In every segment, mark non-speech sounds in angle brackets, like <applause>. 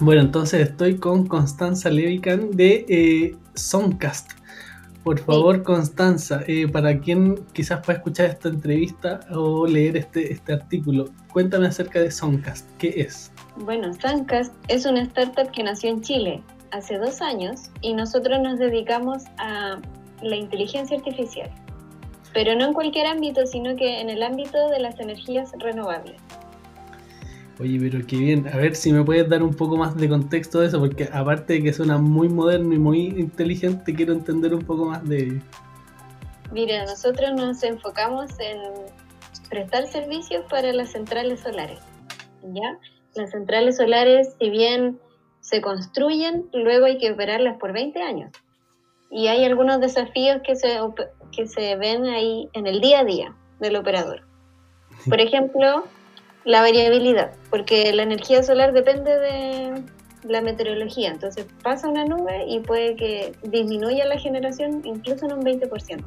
Bueno, entonces estoy con Constanza Levican de eh. Por favor, Constanza, eh, para quien quizás pueda escuchar esta entrevista o leer este, este artículo, cuéntame acerca de Soundcast. ¿Qué es? Bueno, Soundcast es una startup que nació en Chile hace dos años y nosotros nos dedicamos a la inteligencia artificial, pero no en cualquier ámbito, sino que en el ámbito de las energías renovables. Oye, pero qué bien. A ver si me puedes dar un poco más de contexto de eso, porque aparte de que suena muy moderno y muy inteligente, quiero entender un poco más de ello. Mira, nosotros nos enfocamos en prestar servicios para las centrales solares. ¿ya? Las centrales solares, si bien se construyen, luego hay que operarlas por 20 años. Y hay algunos desafíos que se, que se ven ahí en el día a día del operador. Por ejemplo, la variabilidad, porque la energía solar depende de la meteorología. Entonces pasa una nube y puede que disminuya la generación incluso en un 20%.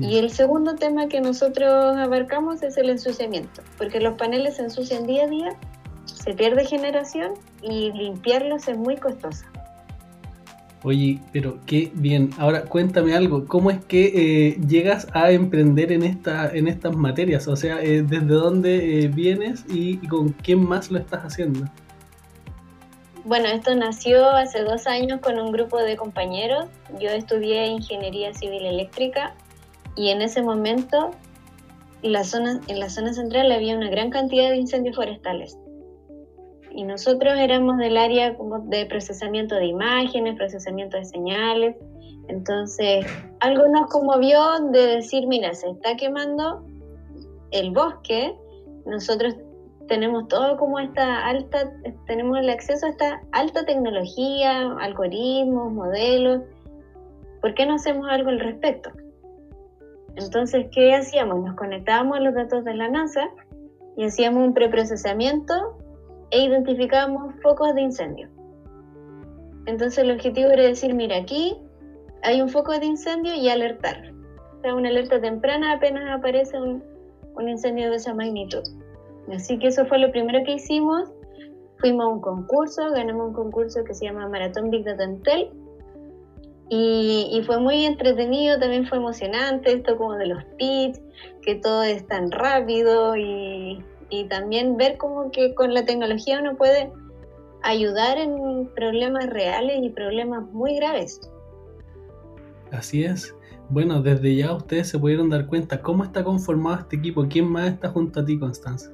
Y el segundo tema que nosotros abarcamos es el ensuciamiento, porque los paneles se ensucian día a día, se pierde generación y limpiarlos es muy costoso. Oye, pero qué bien. Ahora cuéntame algo. ¿Cómo es que eh, llegas a emprender en esta, en estas materias? O sea, eh, ¿desde dónde eh, vienes y, con quién más lo estás haciendo? Bueno, esto nació hace dos años con un grupo de compañeros. Yo estudié ingeniería civil eléctrica y en ese momento en la zona central había una gran cantidad de incendios forestales y nosotros éramos del área como de procesamiento de imágenes, procesamiento de señales. Entonces, algo nos conmovió de decir, mira, se está quemando el bosque, nosotros tenemos todo como esta alta, tenemos el acceso a esta alta tecnología, algoritmos, modelos. ¿Por qué no hacemos algo al respecto? Entonces, ¿qué hacíamos? Nos conectábamos a los datos de la NASA y hacíamos un preprocesamiento e identificamos focos de incendio. Entonces el objetivo era decir, mira, aquí hay un foco de incendio y alertar. O sea, una alerta temprana apenas aparece un, incendio de esa magnitud. Así que eso fue lo primero que hicimos. Fuimos a un concurso, ganamos un concurso que se llama Maratón Big Data Intel. Y, y, fue muy entretenido, también fue emocionante esto como de los pitch, que todo es tan rápido y, y también ver cómo que con la tecnología uno puede ayudar en problemas reales y problemas muy graves. Así es. Bueno, desde ya ustedes se pudieron dar cuenta cómo está conformado este equipo. ¿Quién más está junto a ti, Constanza?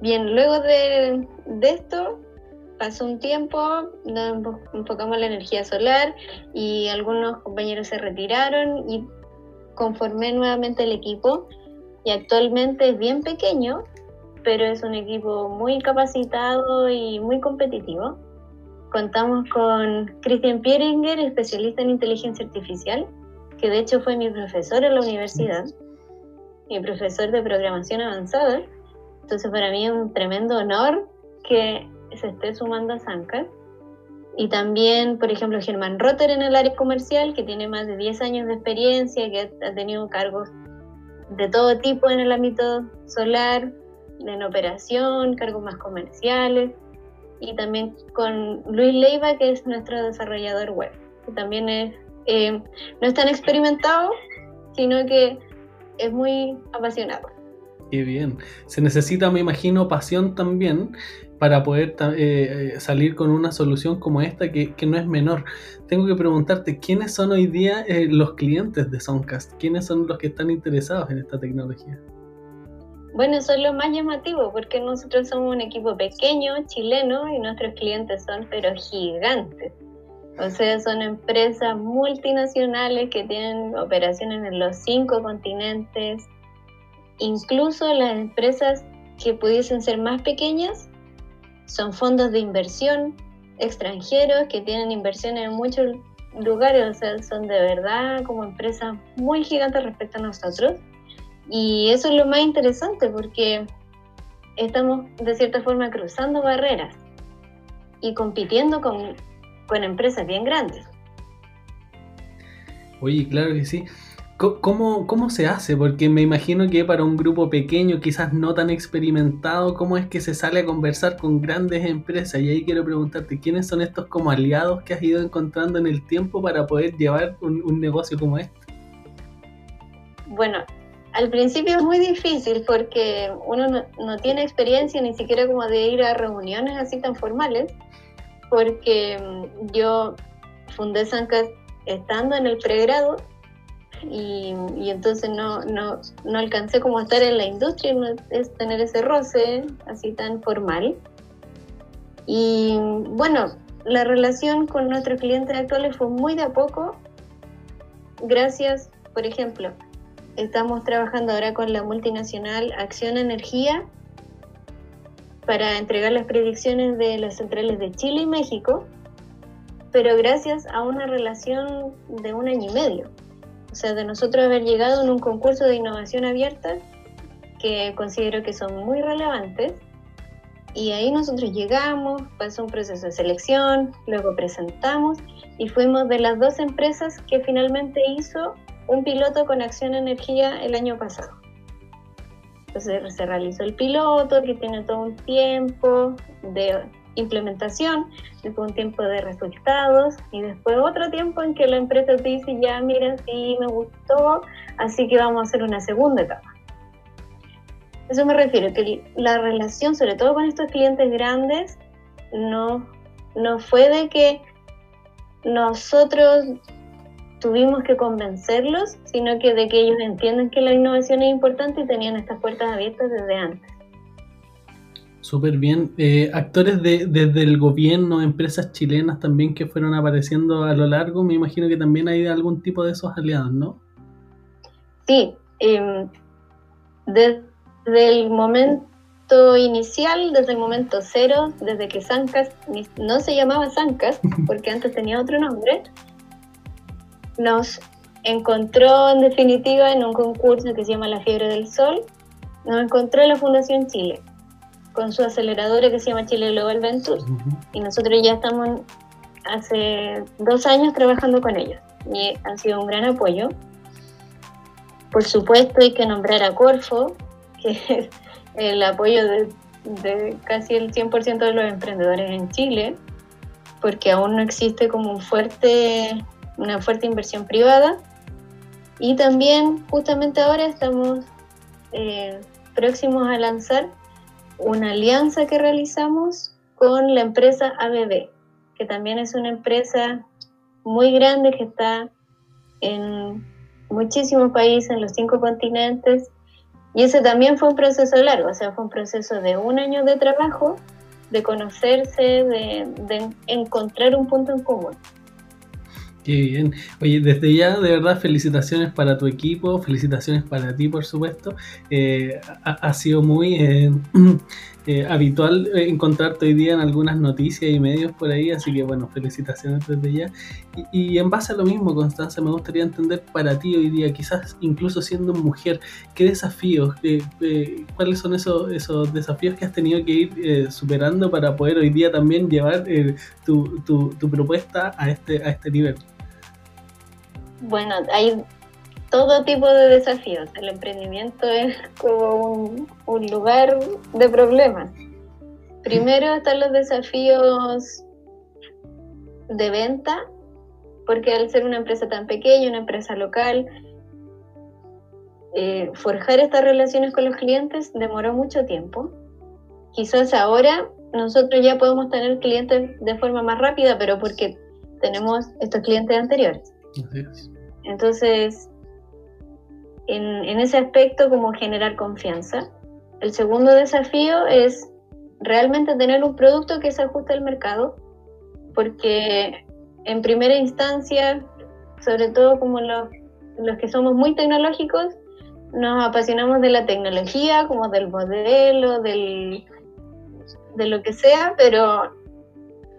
Bien, luego de, de esto pasó un tiempo, nos enfocamos en la energía solar y algunos compañeros se retiraron y conformé nuevamente el equipo y actualmente es bien pequeño, pero es un equipo muy capacitado y muy competitivo. Contamos con Christian Pieringer, especialista en inteligencia artificial, que de hecho fue mi profesor en la universidad, mi profesor de programación avanzada. Entonces para mí es un tremendo honor que se esté sumando a Sanka. Y también, por ejemplo, Germán Rotter en el área comercial, que tiene más de 10 años de experiencia, que ha tenido cargos de todo tipo en el ámbito solar, en operación, cargos más comerciales, y también con Luis Leiva, que es nuestro desarrollador web, que también es, eh, no es tan experimentado, sino que es muy apasionado. Qué bien. Se necesita, me imagino, pasión también para poder eh, salir con una solución como esta que, no es menor. Tengo que preguntarte, ¿quiénes son hoy día eh, los clientes de Soundcast? ¿Quiénes son los que están interesados en esta tecnología? Bueno, eso es lo más llamativo, porque nosotros somos un equipo pequeño, chileno, y nuestros clientes son pero gigantes. O sea, son empresas multinacionales que tienen operaciones en los cinco continentes. Incluso las empresas que pudiesen ser más pequeñas son fondos de inversión extranjeros que tienen inversiones en muchos lugares, o sea, son de verdad como empresas muy gigantes respecto a nosotros. Y eso es lo más interesante porque estamos de cierta forma cruzando barreras y compitiendo con, con empresas bien grandes. Oye, claro que sí. ¿Cómo, ¿Cómo se hace? Porque me imagino que para un grupo pequeño, quizás no tan experimentado, ¿cómo es que se sale a conversar con grandes empresas? Y ahí quiero preguntarte, ¿quiénes son estos como aliados que has ido encontrando en el tiempo para poder llevar un, negocio como este? Bueno, al principio es muy difícil porque uno no, no, tiene experiencia ni siquiera como de ir a reuniones así tan formales, porque yo fundé Sancas estando en el pregrado y, entonces no, no, no, alcancé como a estar en la industria, no es tener ese roce así tan formal. Y bueno, la relación con nuestros clientes actuales fue muy de a poco, gracias, por ejemplo, estamos trabajando ahora con la multinacional Acción Energía para entregar las predicciones de las centrales de Chile y México, pero gracias a una relación de un año y medio. O sea, de nosotros haber llegado en un concurso de innovación abierta que considero que son muy relevantes. Y ahí nosotros llegamos, pasó un proceso de selección, luego presentamos y fuimos de las dos empresas que finalmente hizo un piloto con Acción Energía el año pasado. Entonces se realizó el piloto que tiene todo un tiempo de implementación, después un tiempo de resultados y después otro tiempo en que la empresa te dice, ya mira, sí, me gustó, así que vamos a hacer una segunda etapa. Eso me refiero, que la relación, sobre todo con estos clientes grandes, no, no fue de que nosotros tuvimos que convencerlos, sino que de que ellos entienden que la innovación es importante y tenían estas puertas abiertas desde antes. Súper bien. Eh, actores de, desde el gobierno, empresas chilenas también que fueron apareciendo a lo largo, me imagino que también hay algún tipo de esos aliados, ¿no? Sí. Em, desde el momento inicial, desde el momento cero, desde que Sancas no se llamaba Sancas, <laughs> porque antes tenía otro nombre, nos encontró en definitiva en un concurso que se llama La Fiebre del Sol, nos encontró en la Fundación Chile con su aceleradora que se llama Chile Global Ventures. Y nosotros ya estamos hace dos años trabajando con ellos y han sido un gran apoyo. Por supuesto hay que nombrar a Corfo, que es el apoyo de, de casi el 100% de los emprendedores en Chile, porque aún no existe como un fuerte, una fuerte inversión privada. Y también justamente ahora estamos eh, próximos a lanzar una alianza que realizamos con la empresa ABB, que también es una empresa muy grande que está en muchísimos países, en los cinco continentes, y ese también fue un proceso largo, o sea, fue un proceso de un año de trabajo, de conocerse, de, de encontrar un punto en común. Qué bien. Oye, desde ya, de verdad, felicitaciones para tu equipo, felicitaciones para ti, por supuesto. Eh, ha, sido muy eh, <clears throat> eh, habitual encontrarte hoy día en algunas noticias y medios por ahí, así que bueno, felicitaciones desde ya. Y, en base a lo mismo, Constanza, me gustaría entender para ti hoy día, quizás incluso siendo mujer, ¿qué desafíos, cuáles son esos, esos desafíos que has tenido que ir superando para poder hoy día también llevar tu, tu, tu propuesta a este, a este nivel? Bueno, hay todo tipo de desafíos. El emprendimiento es <laughs> como un, lugar de problemas. Primero están los desafíos de venta, porque al ser una empresa tan pequeña, una empresa local, eh, forjar estas relaciones con los clientes demoró mucho tiempo. Quizás ahora nosotros ya podemos tener clientes de forma más rápida, pero porque tenemos estos clientes anteriores. Entonces, en, ese aspecto, como generar confianza. El segundo desafío es realmente tener un producto que se ajuste al mercado, porque en primera instancia, sobre todo como los, los que somos muy tecnológicos, nos apasionamos de la tecnología, como del modelo, del, de lo que sea, pero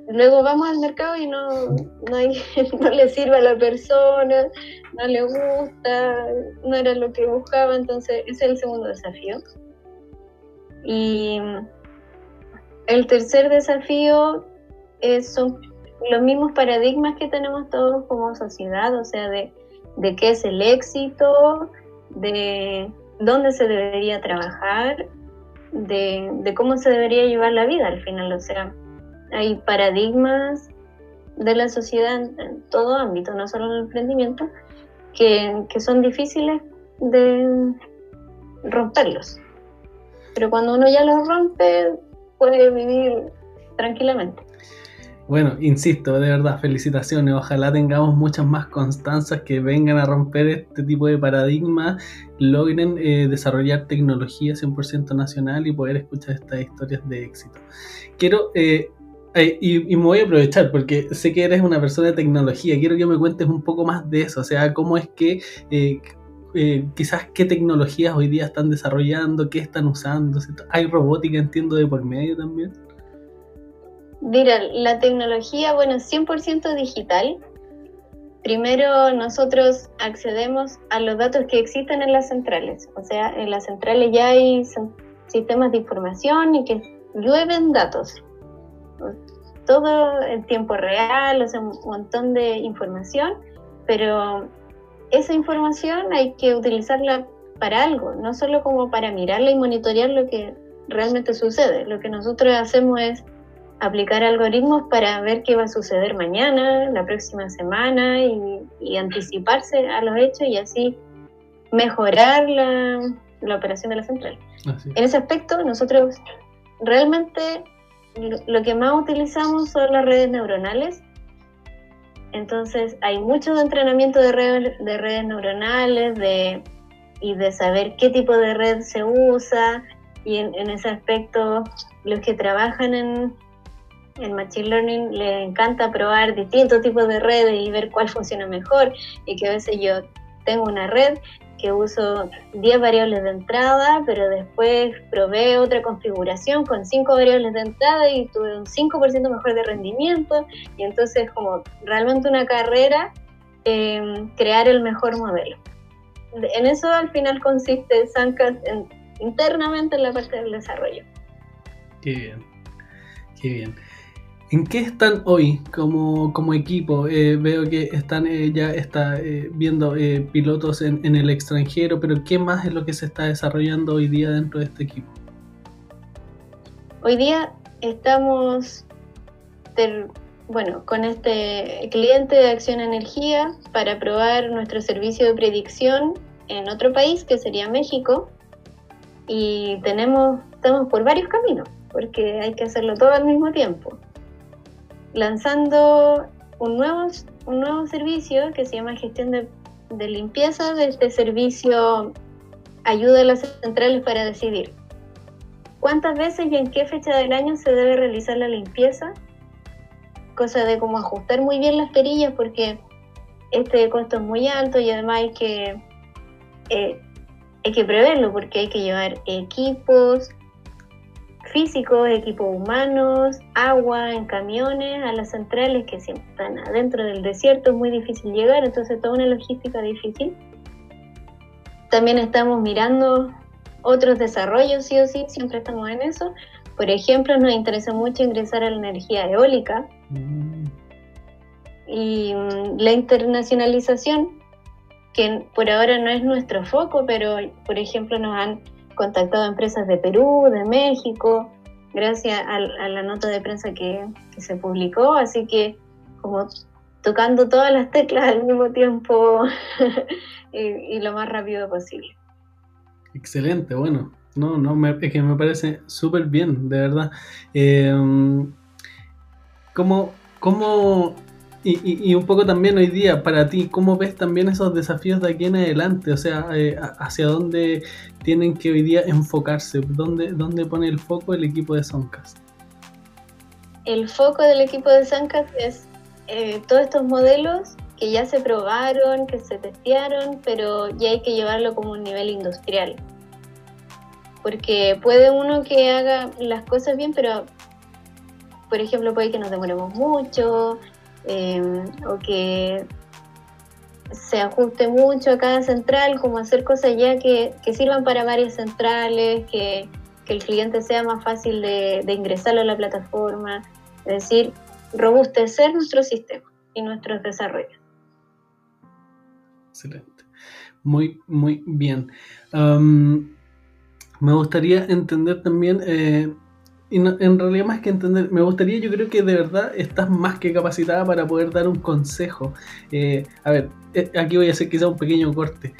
luego vamos al mercado y no, no, <laughs> no, le sirve a la persona, no le gusta, no era lo que buscaba, entonces ese es el segundo desafío. Y el tercer desafío es, son los mismos paradigmas que tenemos todos como sociedad, o sea, de de qué es el éxito, de dónde se debería trabajar, de, cómo se debería llevar la vida al final. O sea, hay paradigmas de la sociedad en, todo ámbito, no solo en el emprendimiento, que, que son difíciles de romperlos. Pero cuando uno ya los rompe, puede vivir tranquilamente. Bueno, insisto, de verdad, felicitaciones. Ojalá tengamos muchas más constancias que vengan a romper este tipo de paradigmas, logren eh, desarrollar tecnología 100% nacional y poder escuchar estas historias de éxito. Quiero, eh, eh, y, me voy a aprovechar porque sé que eres una persona de tecnología, quiero que me cuentes un poco más de eso, o sea, cómo es que... quizás qué tecnologías hoy día están desarrollando, qué están usando. Hay robótica, entiendo, de por medio también. Mira, la tecnología, bueno, 100% digital. Primero nosotros accedemos a los datos que existen en las centrales. O sea, en las centrales ya hay sistemas de información y que llueven datos. Todo en tiempo real, o sea, un montón de información, pero esa información hay que utilizarla para algo, no solo como para mirarla y monitorear lo que realmente sucede. Lo que nosotros hacemos es aplicar algoritmos para ver qué va a suceder mañana, la próxima semana y, anticiparse a los hechos y así mejorar la, operación de la central. En ese aspecto, nosotros realmente lo, que más utilizamos son las redes neuronales. Entonces hay mucho entrenamiento de, de redes neuronales de, y de saber qué tipo de red se usa. Y en ese aspecto, los que trabajan en, el Machine Learning le encanta probar distintos tipos de redes y ver cuál funciona mejor y que a veces yo tengo una red que uso 10 variables de entrada, pero después probé otra configuración con 5 variables de entrada y tuve un 5% mejor de rendimiento y entonces como realmente una carrera eh, crear el mejor modelo. En eso al final consiste Sancas internamente en la parte del desarrollo. Qué bien, qué bien. ¿En qué están hoy como, como equipo? Eh, veo que están eh, ya está eh, viendo pilotos en, en, el extranjero, pero ¿qué más es lo que se está desarrollando hoy día dentro de este equipo? Hoy día estamos bueno, con este cliente de Acción Energía para probar nuestro servicio de predicción en otro país, que sería México, y tenemos, estamos por varios caminos, porque hay que hacerlo todo al mismo tiempo lanzando un nuevo, un nuevo servicio que se llama gestión de, limpieza. De este servicio ayuda a las centrales para decidir cuántas veces y en qué fecha del año se debe realizar la limpieza. Cosa de cómo ajustar muy bien las perillas porque este costo es muy alto y además hay que, eh, hay que preverlo porque hay que llevar equipos, físicos, equipos humanos, agua en camiones, a las centrales que siempre están adentro del desierto, es muy difícil llegar, entonces toda una logística difícil. También estamos mirando otros desarrollos, sí o sí, siempre estamos en eso. Por ejemplo, nos interesa mucho ingresar a la energía eólica mm. y mm, la internacionalización, que por ahora no es nuestro foco, pero por ejemplo nos han contactado empresas de Perú, de México, gracias a, la nota de prensa que, se publicó, así que como tocando todas las teclas al mismo tiempo <laughs> y, lo más rápido posible. Excelente, bueno, no, no, me, es que me parece súper bien, de verdad. Eh, ¿cómo, ¿Cómo y, un poco también hoy día, para ti, ¿cómo ves también esos desafíos de aquí en adelante? O sea, eh, hacia dónde tienen que hoy día enfocarse, ¿Dónde, dónde pone el foco el equipo de Soncas? El foco del equipo de Soncas es eh, todos estos modelos que ya se probaron, que se testearon, pero ya hay que llevarlo como un nivel industrial. Porque puede uno que haga las cosas bien, pero por ejemplo puede que nos demoremos mucho, Em, o que se ajuste mucho a cada central, como hacer cosas ya que, sirvan para varias centrales, que, el cliente sea más fácil de, de ingresarlo a la plataforma, es decir, robustecer nuestro sistema y nuestros desarrollos. Excelente. Muy, muy bien. me gustaría entender también, eh, y en realidad más que entender, me gustaría, yo creo que de verdad estás más que capacitada para poder dar un consejo. Eh, a ver, eh, aquí voy a hacer quizá un pequeño corte.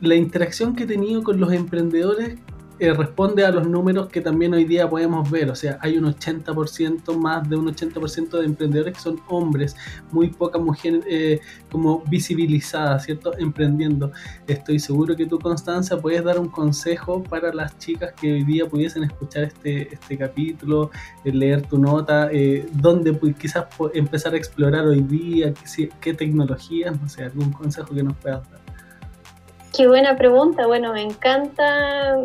la interacción que he tenido con los emprendedores eh, responde a los números que también hoy día podemos ver. O sea, hay un 80%, más de un 80% de emprendedores que son hombres, muy pocas mujeres eh, como visibilizadas, ¿cierto? Emprendiendo. Estoy seguro que tú, Constanza, puedes dar un consejo para las chicas que hoy día pudiesen escuchar este, este capítulo, eh, leer tu nota, dónde quizás empezar a explorar hoy día, qué, qué tecnologías, no sé, algún consejo que nos puedas dar. Qué buena pregunta. Bueno, me encanta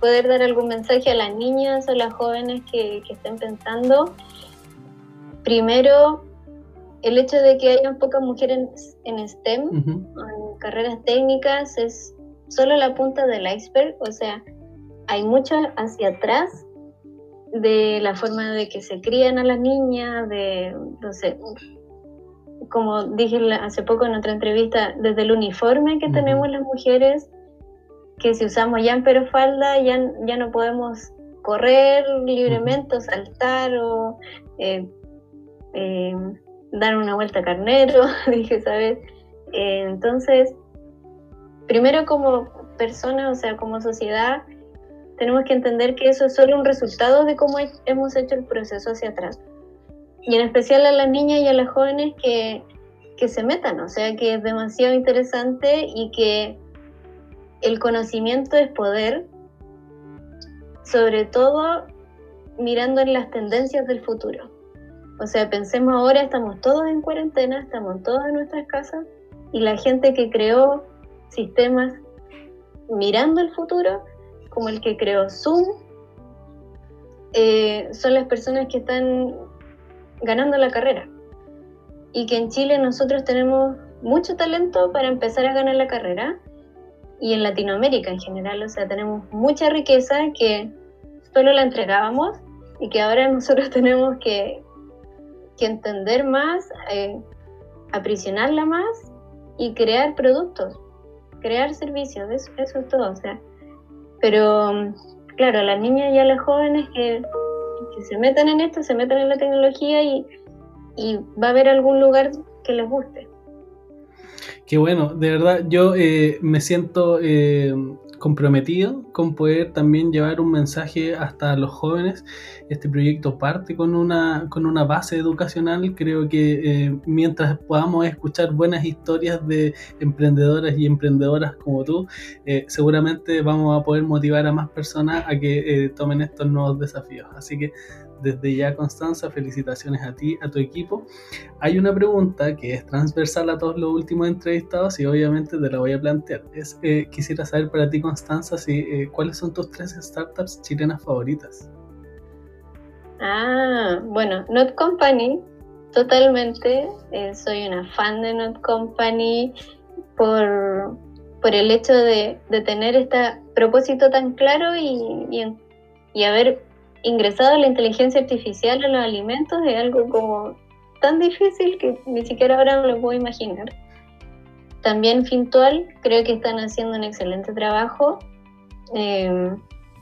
poder dar algún mensaje a las niñas o las jóvenes que, estén pensando. Primero, el hecho de que haya pocas mujeres en STEM, en carreras técnicas, es solo la punta del iceberg, o sea, hay mucho hacia atrás de la forma de que se crían a las niñas, de, no sé, como dije hace poco en otra entrevista, desde el uniforme que tenemos las mujeres, que si usamos pero falda ya, ya no podemos correr libremente o saltar o eh, eh, dar una vuelta a carnero, <laughs> dije, ¿sabes? Eh, entonces, primero como persona, o sea, como sociedad, tenemos que entender que eso es solo un resultado de cómo hemos hecho el proceso hacia atrás. Y en especial a las niñas y a las jóvenes que, que se metan, o sea, que es demasiado interesante y que el conocimiento es poder, sobre todo mirando en las tendencias del futuro. O sea, pensemos ahora, estamos todos en cuarentena, estamos todos en nuestras casas y la gente que creó sistemas mirando el futuro, como el que creó Zoom, eh, son las personas que están ganando la carrera. Y que en Chile nosotros tenemos mucho talento para empezar a ganar la carrera y en Latinoamérica en general. O sea, tenemos mucha riqueza que solo la entregábamos y que ahora <laughs> nosotros tenemos que, que entender más, eh, aprisionarla más y crear productos, crear servicios, eso, eso es todo. O sea, pero claro, a las niñas y a las jóvenes que, que se metan en esto, se metan en la tecnología y, y va a haber algún lugar que les guste. Qué bueno, de verdad yo eh, me siento eh, comprometido con poder también llevar un mensaje hasta los jóvenes. Este proyecto parte con una, con una base educacional. Creo que eh, mientras podamos escuchar buenas historias de emprendedoras y emprendedoras como tú, seguramente vamos a poder motivar a más personas a que tomen estos nuevos desafíos. Así que desde ya, Constanza, felicitaciones a ti, a tu equipo. Hay una pregunta que es transversal a todos los últimos entrevistados y obviamente te la voy a plantear. Es, eh, quisiera saber para ti, Constanza, si, eh, cuáles son tus tres startups chilenas favoritas. Ah, bueno, Not Company, totalmente. Eh, soy una fan de Not Company por, por el hecho de, tener este propósito tan claro y, y, y ingresado la inteligencia artificial a los alimentos es algo como tan difícil que ni siquiera ahora me lo puedo imaginar. También Fintual, creo que están haciendo un excelente trabajo. Eh,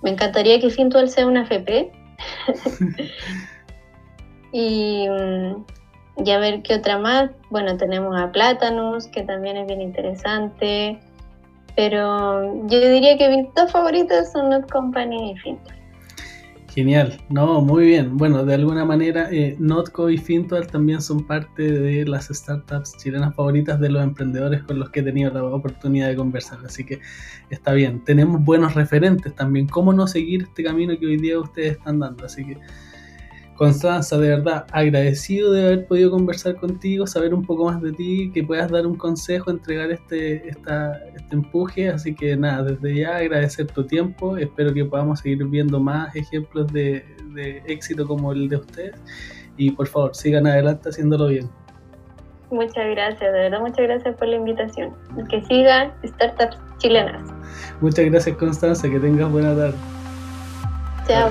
me encantaría que Fintual sea una FP. <laughs> y, y, a ver qué otra más. Bueno, tenemos a Plátanos, que también es bien interesante. Pero yo diría que mis dos favoritas son Not Company y Fintual. Genial, no, muy bien. Bueno, de alguna manera, eh, Notco y Fintual también son parte de las startups chilenas favoritas de los emprendedores con los que he tenido la oportunidad de conversar. Así que está bien. Tenemos buenos referentes también. ¿Cómo no seguir este camino que hoy día ustedes están dando? Así que Constanza, de verdad, agradecido de haber podido conversar contigo, saber un poco más de ti, que puedas dar un consejo, entregar este, esta, este empuje. Así que nada, desde ya agradecer tu tiempo. Espero que podamos seguir viendo más ejemplos de, de éxito como el de ustedes. Y por favor, sigan adelante haciéndolo bien. Muchas gracias, de verdad, muchas gracias por la invitación. Que sigan startups chilenas. Muchas gracias, Constanza, que tengas buena tarde. Chao.